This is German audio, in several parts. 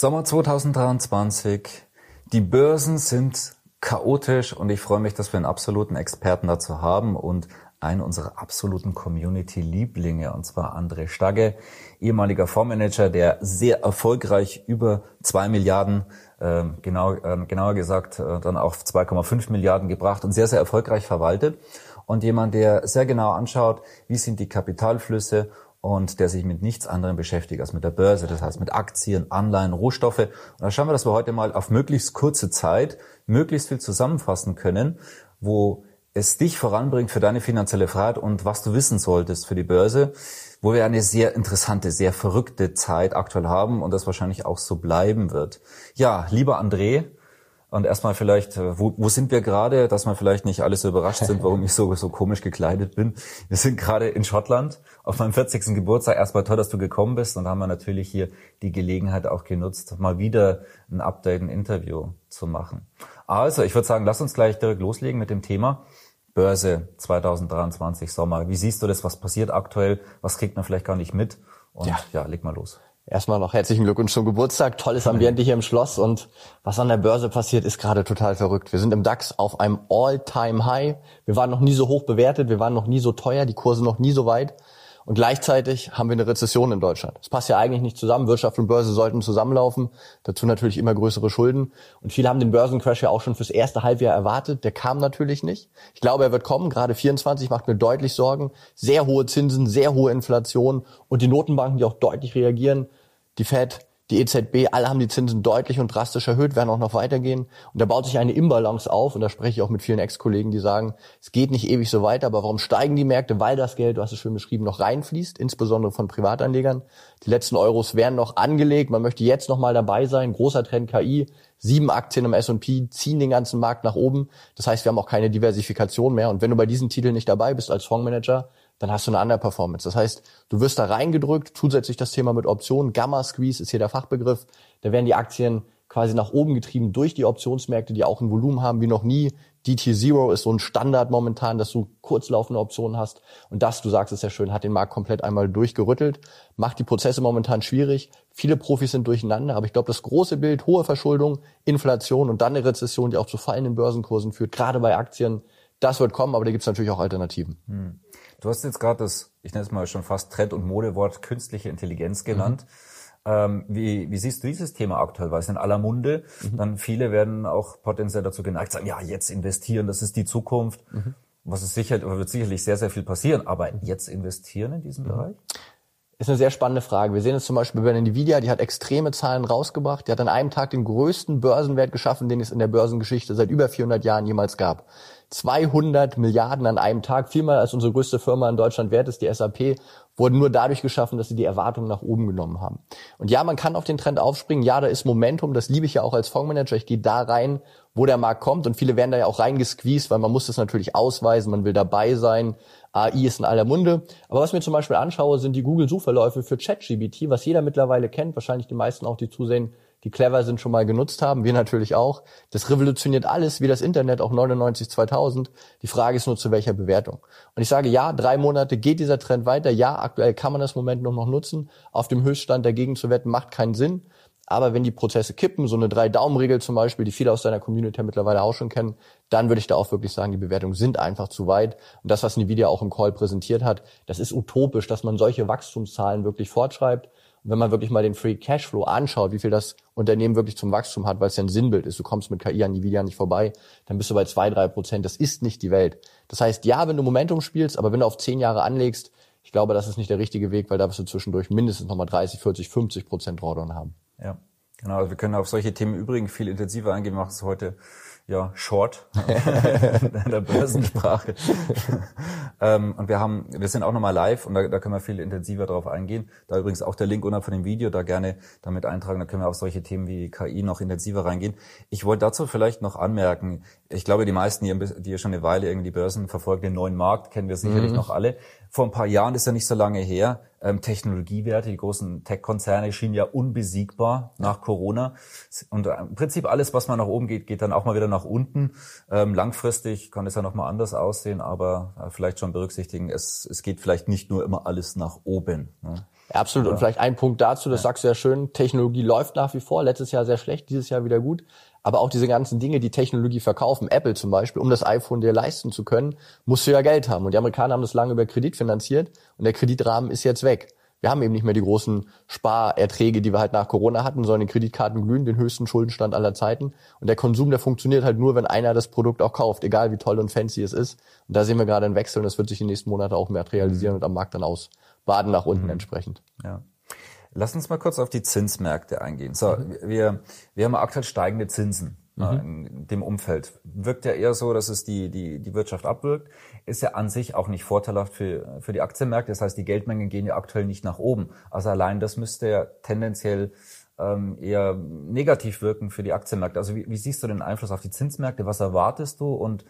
Sommer 2023. Die Börsen sind chaotisch und ich freue mich, dass wir einen absoluten Experten dazu haben und einen unserer absoluten Community-Lieblinge, und zwar André Stagge, ehemaliger Fondsmanager, der sehr erfolgreich über zwei Milliarden, äh, genau, äh, genauer gesagt, äh, dann auf 2,5 Milliarden gebracht und sehr, sehr erfolgreich verwaltet. Und jemand, der sehr genau anschaut, wie sind die Kapitalflüsse und der sich mit nichts anderem beschäftigt als mit der Börse, das heißt mit Aktien, Anleihen, Rohstoffe. Und da schauen wir, dass wir heute mal auf möglichst kurze Zeit möglichst viel zusammenfassen können, wo es dich voranbringt für deine finanzielle Freiheit und was du wissen solltest für die Börse, wo wir eine sehr interessante, sehr verrückte Zeit aktuell haben und das wahrscheinlich auch so bleiben wird. Ja, lieber André, und erstmal vielleicht, äh, wo, wo sind wir gerade, dass wir vielleicht nicht alle so überrascht sind, warum ich so, so komisch gekleidet bin. Wir sind gerade in Schottland auf meinem 40. Geburtstag. Erstmal toll, dass du gekommen bist und haben wir natürlich hier die Gelegenheit auch genutzt, mal wieder ein Update, ein Interview zu machen. Also, ich würde sagen, lass uns gleich direkt loslegen mit dem Thema. Börse 2023 Sommer. Wie siehst du das? Was passiert aktuell? Was kriegt man vielleicht gar nicht mit? Und ja, ja leg mal los. Erstmal noch herzlichen Glückwunsch zum Geburtstag. Tolles Ambiente hier im Schloss und was an der Börse passiert, ist gerade total verrückt. Wir sind im DAX auf einem All-Time-High. Wir waren noch nie so hoch bewertet, wir waren noch nie so teuer, die Kurse noch nie so weit. Und gleichzeitig haben wir eine Rezession in Deutschland. Das passt ja eigentlich nicht zusammen. Wirtschaft und Börse sollten zusammenlaufen. Dazu natürlich immer größere Schulden. Und viele haben den Börsencrash ja auch schon fürs erste Halbjahr erwartet. Der kam natürlich nicht. Ich glaube, er wird kommen. Gerade 24 macht mir deutlich Sorgen. Sehr hohe Zinsen, sehr hohe Inflation und die Notenbanken, die auch deutlich reagieren die Fed, die EZB, alle haben die Zinsen deutlich und drastisch erhöht, werden auch noch weitergehen. Und da baut sich eine Imbalance auf. Und da spreche ich auch mit vielen Ex-Kollegen, die sagen, es geht nicht ewig so weiter. Aber warum steigen die Märkte? Weil das Geld, du hast es schön beschrieben, noch reinfließt, insbesondere von Privatanlegern. Die letzten Euros werden noch angelegt. Man möchte jetzt noch mal dabei sein. Großer Trend KI. Sieben Aktien im S&P ziehen den ganzen Markt nach oben. Das heißt, wir haben auch keine Diversifikation mehr. Und wenn du bei diesen Titeln nicht dabei bist als Fondsmanager, dann hast du eine andere Performance. Das heißt, du wirst da reingedrückt, zusätzlich das Thema mit Optionen, Gamma Squeeze ist hier der Fachbegriff, da werden die Aktien quasi nach oben getrieben durch die Optionsmärkte, die auch ein Volumen haben wie noch nie. DT Zero ist so ein Standard momentan, dass du kurzlaufende Optionen hast. Und das, du sagst es ja schön, hat den Markt komplett einmal durchgerüttelt, macht die Prozesse momentan schwierig. Viele Profis sind durcheinander, aber ich glaube, das große Bild, hohe Verschuldung, Inflation und dann eine Rezession, die auch zu fallenden Börsenkursen führt, gerade bei Aktien, das wird kommen, aber da gibt es natürlich auch Alternativen. Hm. Du hast jetzt gerade das, ich nenne es mal schon fast Trend- und Modewort künstliche Intelligenz genannt. Mhm. Ähm, wie, wie siehst du dieses Thema aktuell? Weil es in aller Munde, mhm. dann viele werden auch potenziell dazu geneigt, sagen, ja, jetzt investieren, das ist die Zukunft. Mhm. Was ist sicher, wird sicherlich sehr, sehr viel passieren, aber jetzt investieren in diesem mhm. Bereich? Ist eine sehr spannende Frage. Wir sehen es zum Beispiel bei Nvidia, die hat extreme Zahlen rausgebracht. Die hat an einem Tag den größten Börsenwert geschaffen, den es in der Börsengeschichte seit über 400 Jahren jemals gab. 200 Milliarden an einem Tag, viermal als unsere größte Firma in Deutschland wert ist, die SAP, wurden nur dadurch geschaffen, dass sie die Erwartungen nach oben genommen haben. Und ja, man kann auf den Trend aufspringen. Ja, da ist Momentum. Das liebe ich ja auch als Fondsmanager. Ich gehe da rein, wo der Markt kommt. Und viele werden da ja auch reingesqueezed, weil man muss das natürlich ausweisen. Man will dabei sein. AI ist in aller Munde. Aber was mir zum Beispiel anschaue, sind die Google-Suchverläufe für ChatGBT, was jeder mittlerweile kennt. Wahrscheinlich die meisten auch, die zusehen, die clever sind, schon mal genutzt haben. Wir natürlich auch. Das revolutioniert alles, wie das Internet, auch 99, 2000. Die Frage ist nur, zu welcher Bewertung. Und ich sage, ja, drei Monate geht dieser Trend weiter. Ja, aktuell kann man das Moment noch nutzen. Auf dem Höchststand dagegen zu wetten, macht keinen Sinn. Aber wenn die Prozesse kippen, so eine Drei-Daumen-Regel zum Beispiel, die viele aus deiner Community mittlerweile auch schon kennen, dann würde ich da auch wirklich sagen, die Bewertungen sind einfach zu weit. Und das, was Nvidia auch im Call präsentiert hat, das ist utopisch, dass man solche Wachstumszahlen wirklich fortschreibt. Und wenn man wirklich mal den Free Cashflow anschaut, wie viel das Unternehmen wirklich zum Wachstum hat, weil es ja ein Sinnbild ist, du kommst mit KI an Nvidia nicht vorbei, dann bist du bei zwei, drei Prozent. Das ist nicht die Welt. Das heißt, ja, wenn du Momentum spielst, aber wenn du auf zehn Jahre anlegst, ich glaube, das ist nicht der richtige Weg, weil da wirst du zwischendurch mindestens nochmal 30, 40, 50 Prozent Drawdown haben. Ja. Genau, also wir können auf solche Themen übrigens viel intensiver eingehen. Wir machen es heute ja, short in der Börsensprache. ähm, und wir haben, wir sind auch nochmal live und da, da können wir viel intensiver drauf eingehen. Da übrigens auch der Link unter von dem Video, da gerne damit eintragen, da können wir auf solche Themen wie KI noch intensiver reingehen. Ich wollte dazu vielleicht noch anmerken, ich glaube, die meisten, die, die schon eine Weile irgendwie die Börsen verfolgen, den neuen Markt kennen wir sicherlich mhm. noch alle. Vor ein paar Jahren ist ja nicht so lange her. Ähm, Technologiewerte, die großen Tech-Konzerne schienen ja unbesiegbar nach Corona. Und äh, im Prinzip alles, was mal nach oben geht, geht dann auch mal wieder nach unten. Ähm, langfristig kann es ja nochmal anders aussehen, aber äh, vielleicht schon berücksichtigen, es, es geht vielleicht nicht nur immer alles nach oben. Ne? Ja, absolut. Und vielleicht ein Punkt dazu, das ja. sagst du ja schön, Technologie läuft nach wie vor, letztes Jahr sehr schlecht, dieses Jahr wieder gut aber auch diese ganzen Dinge, die Technologie verkaufen, Apple zum Beispiel, um das iPhone dir leisten zu können, musst du ja Geld haben. Und die Amerikaner haben das lange über Kredit finanziert und der Kreditrahmen ist jetzt weg. Wir haben eben nicht mehr die großen Sparerträge, die wir halt nach Corona hatten, sondern die Kreditkarten glühen, den höchsten Schuldenstand aller Zeiten. Und der Konsum, der funktioniert halt nur, wenn einer das Produkt auch kauft, egal wie toll und fancy es ist. Und da sehen wir gerade einen Wechsel und das wird sich in den nächsten Monaten auch materialisieren und am Markt dann ausbaden nach unten mhm. entsprechend. Ja. Lass uns mal kurz auf die Zinsmärkte eingehen. So, mhm. wir, wir haben aktuell steigende Zinsen ne, mhm. in dem Umfeld. Wirkt ja eher so, dass es die, die, die Wirtschaft abwirkt. Ist ja an sich auch nicht vorteilhaft für, für die Aktienmärkte. Das heißt, die Geldmengen gehen ja aktuell nicht nach oben. Also allein das müsste ja tendenziell ähm, eher negativ wirken für die Aktienmärkte. Also wie, wie siehst du den Einfluss auf die Zinsmärkte? Was erwartest du und äh,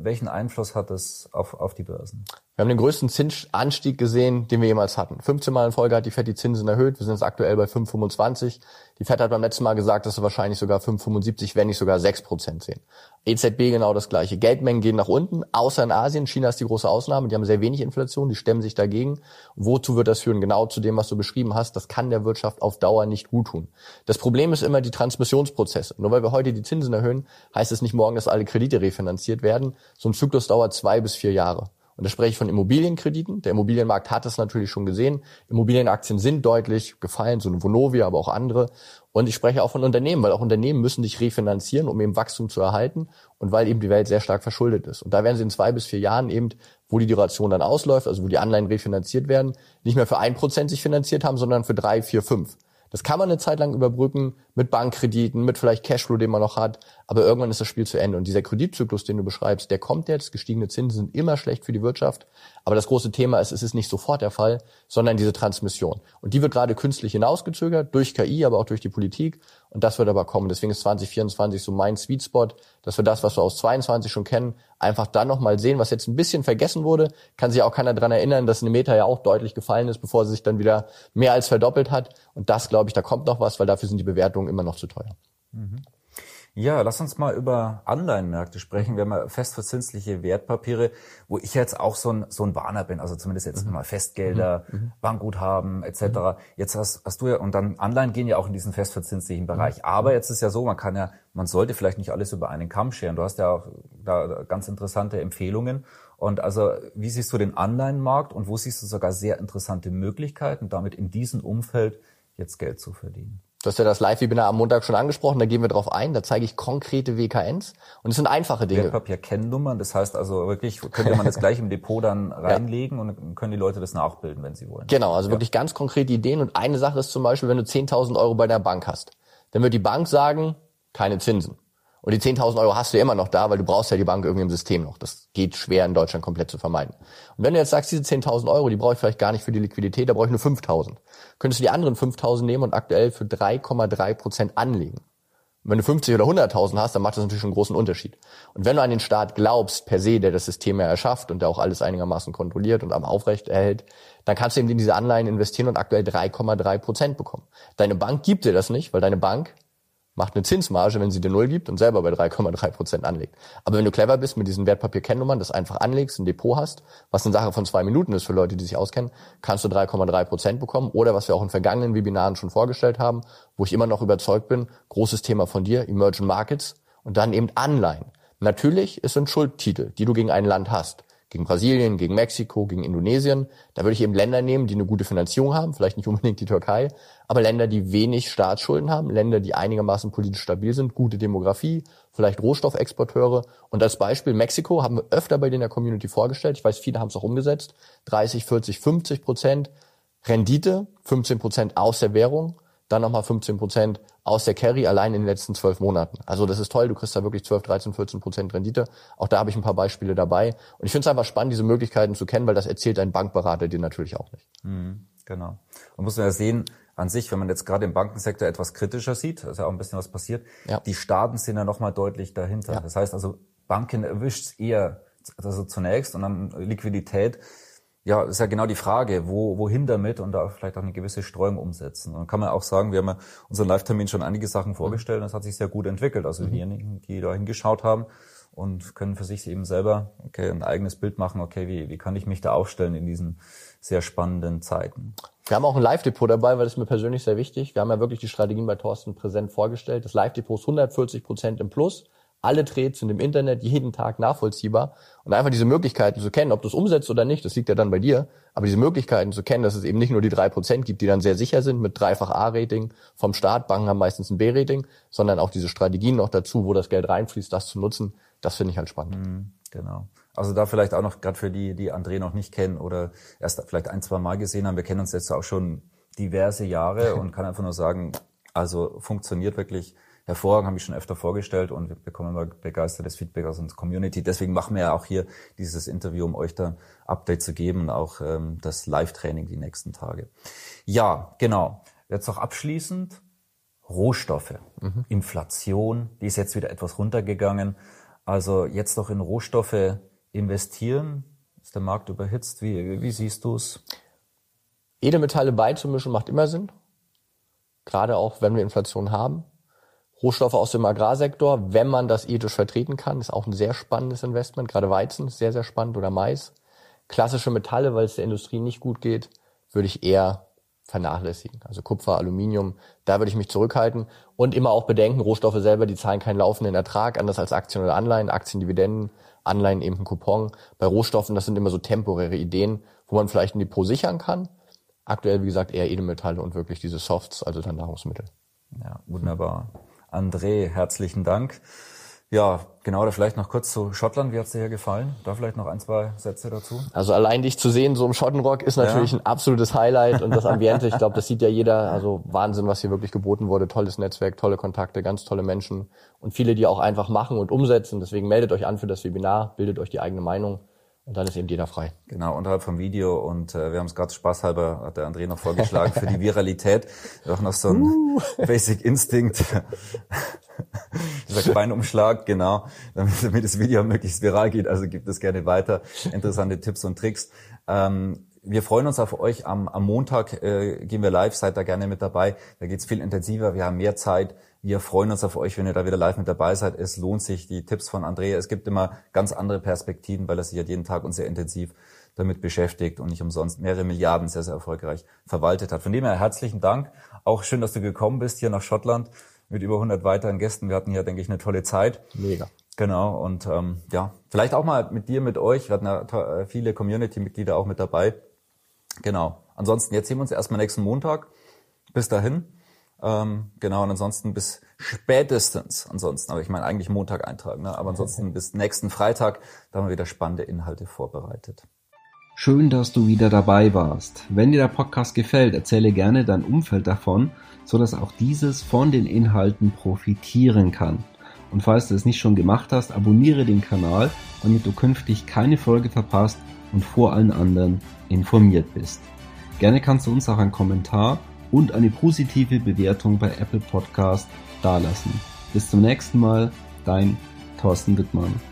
welchen Einfluss hat es auf, auf die Börsen? Wir haben den größten Zinsanstieg gesehen, den wir jemals hatten. 15 Mal in Folge hat die FED die Zinsen erhöht. Wir sind jetzt aktuell bei 5,25. Die FED hat beim letzten Mal gesagt, dass wir wahrscheinlich sogar 5,75, wenn nicht sogar 6 Prozent sehen. EZB genau das gleiche. Geldmengen gehen nach unten, außer in Asien. China ist die große Ausnahme. Die haben sehr wenig Inflation, die stemmen sich dagegen. Wozu wird das führen? Genau zu dem, was du beschrieben hast. Das kann der Wirtschaft auf Dauer nicht gut tun. Das Problem ist immer die Transmissionsprozesse. Nur weil wir heute die Zinsen erhöhen, heißt es nicht morgen, dass alle Kredite refinanziert werden. So ein Zyklus dauert zwei bis vier Jahre. Und da spreche ich von Immobilienkrediten. Der Immobilienmarkt hat es natürlich schon gesehen. Immobilienaktien sind deutlich gefallen, so eine Vonovia, aber auch andere. Und ich spreche auch von Unternehmen, weil auch Unternehmen müssen sich refinanzieren, um eben Wachstum zu erhalten und weil eben die Welt sehr stark verschuldet ist. Und da werden sie in zwei bis vier Jahren eben, wo die Duration dann ausläuft, also wo die Anleihen refinanziert werden, nicht mehr für ein Prozent sich finanziert haben, sondern für drei, vier, fünf. Das kann man eine Zeit lang überbrücken mit Bankkrediten, mit vielleicht Cashflow, den man noch hat. Aber irgendwann ist das Spiel zu Ende. Und dieser Kreditzyklus, den du beschreibst, der kommt jetzt. Gestiegene Zinsen sind immer schlecht für die Wirtschaft. Aber das große Thema ist, es ist nicht sofort der Fall, sondern diese Transmission. Und die wird gerade künstlich hinausgezögert durch KI, aber auch durch die Politik. Und das wird aber kommen. Deswegen ist 2024 so mein Sweet Spot, dass wir das, was wir aus 22 schon kennen, einfach dann nochmal sehen, was jetzt ein bisschen vergessen wurde. Kann sich auch keiner dran erinnern, dass eine Meta ja auch deutlich gefallen ist, bevor sie sich dann wieder mehr als verdoppelt hat. Und das, glaube ich, da kommt noch was, weil dafür sind die Bewertungen immer noch zu teuer. Mhm. Ja, lass uns mal über Anleihenmärkte sprechen. Wir haben ja festverzinsliche Wertpapiere, wo ich jetzt auch so ein, so ein Warner bin, also zumindest jetzt mhm. mal Festgelder, mhm. mhm. Bankguthaben etc. Mhm. Jetzt hast, hast du ja, und dann Anleihen gehen ja auch in diesen festverzinslichen Bereich. Mhm. Aber jetzt ist ja so, man kann ja, man sollte vielleicht nicht alles über einen Kamm scheren. Du hast ja auch da ganz interessante Empfehlungen. Und also, wie siehst du den Anleihenmarkt und wo siehst du sogar sehr interessante Möglichkeiten, damit in diesem Umfeld jetzt Geld zu verdienen? Du hast ja das Live-Webinar am Montag schon angesprochen, da gehen wir drauf ein, da zeige ich konkrete WKNs und es sind einfache Dinge. Wertpapier-Kennnummern, das heißt also wirklich, könnte man das gleich im Depot dann reinlegen ja. und können die Leute das nachbilden, wenn sie wollen. Genau, also ja. wirklich ganz konkrete Ideen und eine Sache ist zum Beispiel, wenn du 10.000 Euro bei der Bank hast, dann wird die Bank sagen, keine Zinsen. Und die 10.000 Euro hast du immer noch da, weil du brauchst ja die Bank irgendwie im System noch. Das geht schwer in Deutschland komplett zu vermeiden. Und wenn du jetzt sagst, diese 10.000 Euro, die brauche ich vielleicht gar nicht für die Liquidität, da brauche ich nur 5.000. Könntest du die anderen 5.000 nehmen und aktuell für 3,3 Prozent anlegen. Und wenn du 50 oder 100.000 hast, dann macht das natürlich einen großen Unterschied. Und wenn du an den Staat glaubst, per se, der das System ja erschafft und der auch alles einigermaßen kontrolliert und am Aufrecht erhält, dann kannst du eben in diese Anleihen investieren und aktuell 3,3 Prozent bekommen. Deine Bank gibt dir das nicht, weil deine Bank macht eine Zinsmarge, wenn sie dir Null gibt und selber bei 3,3 Prozent anlegt. Aber wenn du clever bist mit diesen Wertpapierkennnummern, das einfach anlegst, ein Depot hast, was eine Sache von zwei Minuten ist für Leute, die sich auskennen, kannst du 3,3 Prozent bekommen. Oder was wir auch in vergangenen Webinaren schon vorgestellt haben, wo ich immer noch überzeugt bin, großes Thema von dir, Emerging Markets und dann eben Anleihen. Natürlich, es sind Schuldtitel, die du gegen ein Land hast gegen Brasilien, gegen Mexiko, gegen Indonesien. Da würde ich eben Länder nehmen, die eine gute Finanzierung haben, vielleicht nicht unbedingt die Türkei, aber Länder, die wenig Staatsschulden haben, Länder, die einigermaßen politisch stabil sind, gute Demografie, vielleicht Rohstoffexporteure. Und als Beispiel Mexiko haben wir öfter bei der Community vorgestellt. Ich weiß, viele haben es auch umgesetzt. 30, 40, 50 Prozent Rendite, 15 Prozent aus der Währung. Dann nochmal 15 Prozent aus der Carry allein in den letzten zwölf Monaten. Also das ist toll, du kriegst da wirklich 12, 13, 14 Prozent Rendite. Auch da habe ich ein paar Beispiele dabei. Und ich finde es einfach spannend, diese Möglichkeiten zu kennen, weil das erzählt ein Bankberater dir natürlich auch nicht. Mhm, genau. Man muss ja sehen, an sich, wenn man jetzt gerade im Bankensektor etwas kritischer sieht, ist ja auch ein bisschen was passiert, ja. die Staaten sind ja nochmal deutlich dahinter. Ja. Das heißt also, Banken erwischt eher also zunächst und dann Liquidität ja, ist ja genau die Frage, wo, wohin damit und da vielleicht auch eine gewisse Streuung umsetzen. Und dann kann man auch sagen, wir haben ja unseren Live-Termin schon einige Sachen vorgestellt und das hat sich sehr gut entwickelt. Also mhm. diejenigen, die da hingeschaut haben und können für sich eben selber okay, ein eigenes Bild machen, okay, wie, wie kann ich mich da aufstellen in diesen sehr spannenden Zeiten. Wir haben auch ein Live-Depot dabei, weil das ist mir persönlich sehr wichtig. Wir haben ja wirklich die Strategien bei Thorsten präsent vorgestellt. Das Live-Depot ist 140 Prozent im Plus alle Trades sind im Internet jeden Tag nachvollziehbar und einfach diese Möglichkeiten zu kennen, ob du es umsetzt oder nicht, das liegt ja dann bei dir, aber diese Möglichkeiten zu kennen, dass es eben nicht nur die drei Prozent gibt, die dann sehr sicher sind mit dreifach A-Rating vom Staat, Banken haben meistens ein B-Rating, sondern auch diese Strategien noch dazu, wo das Geld reinfließt, das zu nutzen, das finde ich halt spannend. Mhm, genau. Also da vielleicht auch noch gerade für die, die André noch nicht kennen oder erst vielleicht ein, zwei Mal gesehen haben, wir kennen uns jetzt auch schon diverse Jahre und kann einfach nur sagen, also funktioniert wirklich hervorragend, habe ich schon öfter vorgestellt und wir bekommen immer begeistertes Feedback aus unserer Community. Deswegen machen wir ja auch hier dieses Interview, um euch da Update zu geben und auch ähm, das Live-Training die nächsten Tage. Ja, genau. Jetzt noch abschließend Rohstoffe, mhm. Inflation, die ist jetzt wieder etwas runtergegangen. Also jetzt noch in Rohstoffe investieren, ist der Markt überhitzt. Wie, wie siehst du es? Edelmetalle beizumischen macht immer Sinn. Gerade auch, wenn wir Inflation haben. Rohstoffe aus dem Agrarsektor, wenn man das ethisch vertreten kann, ist auch ein sehr spannendes Investment. Gerade Weizen ist sehr, sehr spannend oder Mais. Klassische Metalle, weil es der Industrie nicht gut geht, würde ich eher vernachlässigen. Also Kupfer, Aluminium, da würde ich mich zurückhalten und immer auch bedenken, Rohstoffe selber, die zahlen keinen laufenden Ertrag, anders als Aktien oder Anleihen, Aktiendividenden, Anleihen eben ein Coupon. Bei Rohstoffen, das sind immer so temporäre Ideen, wo man vielleicht ein Depot sichern kann. Aktuell, wie gesagt, eher Edelmetalle und wirklich diese Softs, also dann Nahrungsmittel. Ja, wunderbar. André, herzlichen Dank. Ja, genau, oder vielleicht noch kurz zu Schottland. Wie hat's dir hier gefallen? Da vielleicht noch ein, zwei Sätze dazu? Also allein dich zu sehen, so im Schottenrock, ist natürlich ja. ein absolutes Highlight und das Ambiente, ich glaube, das sieht ja jeder. Also Wahnsinn, was hier wirklich geboten wurde. Tolles Netzwerk, tolle Kontakte, ganz tolle Menschen und viele, die auch einfach machen und umsetzen. Deswegen meldet euch an für das Webinar, bildet euch die eigene Meinung. Und dann ist eben jeder frei. Genau, unterhalb vom Video. Und äh, wir haben es gerade spaßhalber, hat der André noch vorgeschlagen, für die Viralität. Auch noch so ein uh. Basic Instinct. Dieser Beinumschlag, genau, damit, damit das Video möglichst viral geht. Also gibt es gerne weiter. Interessante Tipps und Tricks. Ähm, wir freuen uns auf euch. Am, am Montag äh, gehen wir live, seid da gerne mit dabei. Da geht's viel intensiver, wir haben mehr Zeit. Wir freuen uns auf euch, wenn ihr da wieder live mit dabei seid. Es lohnt sich, die Tipps von Andrea. Es gibt immer ganz andere Perspektiven, weil er sich ja jeden Tag und sehr intensiv damit beschäftigt und nicht umsonst mehrere Milliarden sehr, sehr erfolgreich verwaltet hat. Von dem her herzlichen Dank. Auch schön, dass du gekommen bist hier nach Schottland mit über 100 weiteren Gästen. Wir hatten hier, denke ich, eine tolle Zeit. Mega. Genau. Und ähm, ja, vielleicht auch mal mit dir, mit euch. Wir hatten ja äh, viele Community-Mitglieder auch mit dabei. Genau. Ansonsten, jetzt sehen wir uns erstmal nächsten Montag. Bis dahin. Ähm, genau, und ansonsten bis spätestens, ansonsten, aber ich meine eigentlich Montag eintragen, ne? aber ansonsten bis nächsten Freitag, da haben wir wieder spannende Inhalte vorbereitet. Schön, dass du wieder dabei warst. Wenn dir der Podcast gefällt, erzähle gerne dein Umfeld davon, so dass auch dieses von den Inhalten profitieren kann. Und falls du es nicht schon gemacht hast, abonniere den Kanal, damit du künftig keine Folge verpasst und vor allen anderen informiert bist. Gerne kannst du uns auch einen Kommentar und eine positive Bewertung bei Apple Podcast dalassen. Bis zum nächsten Mal, dein Thorsten Wittmann.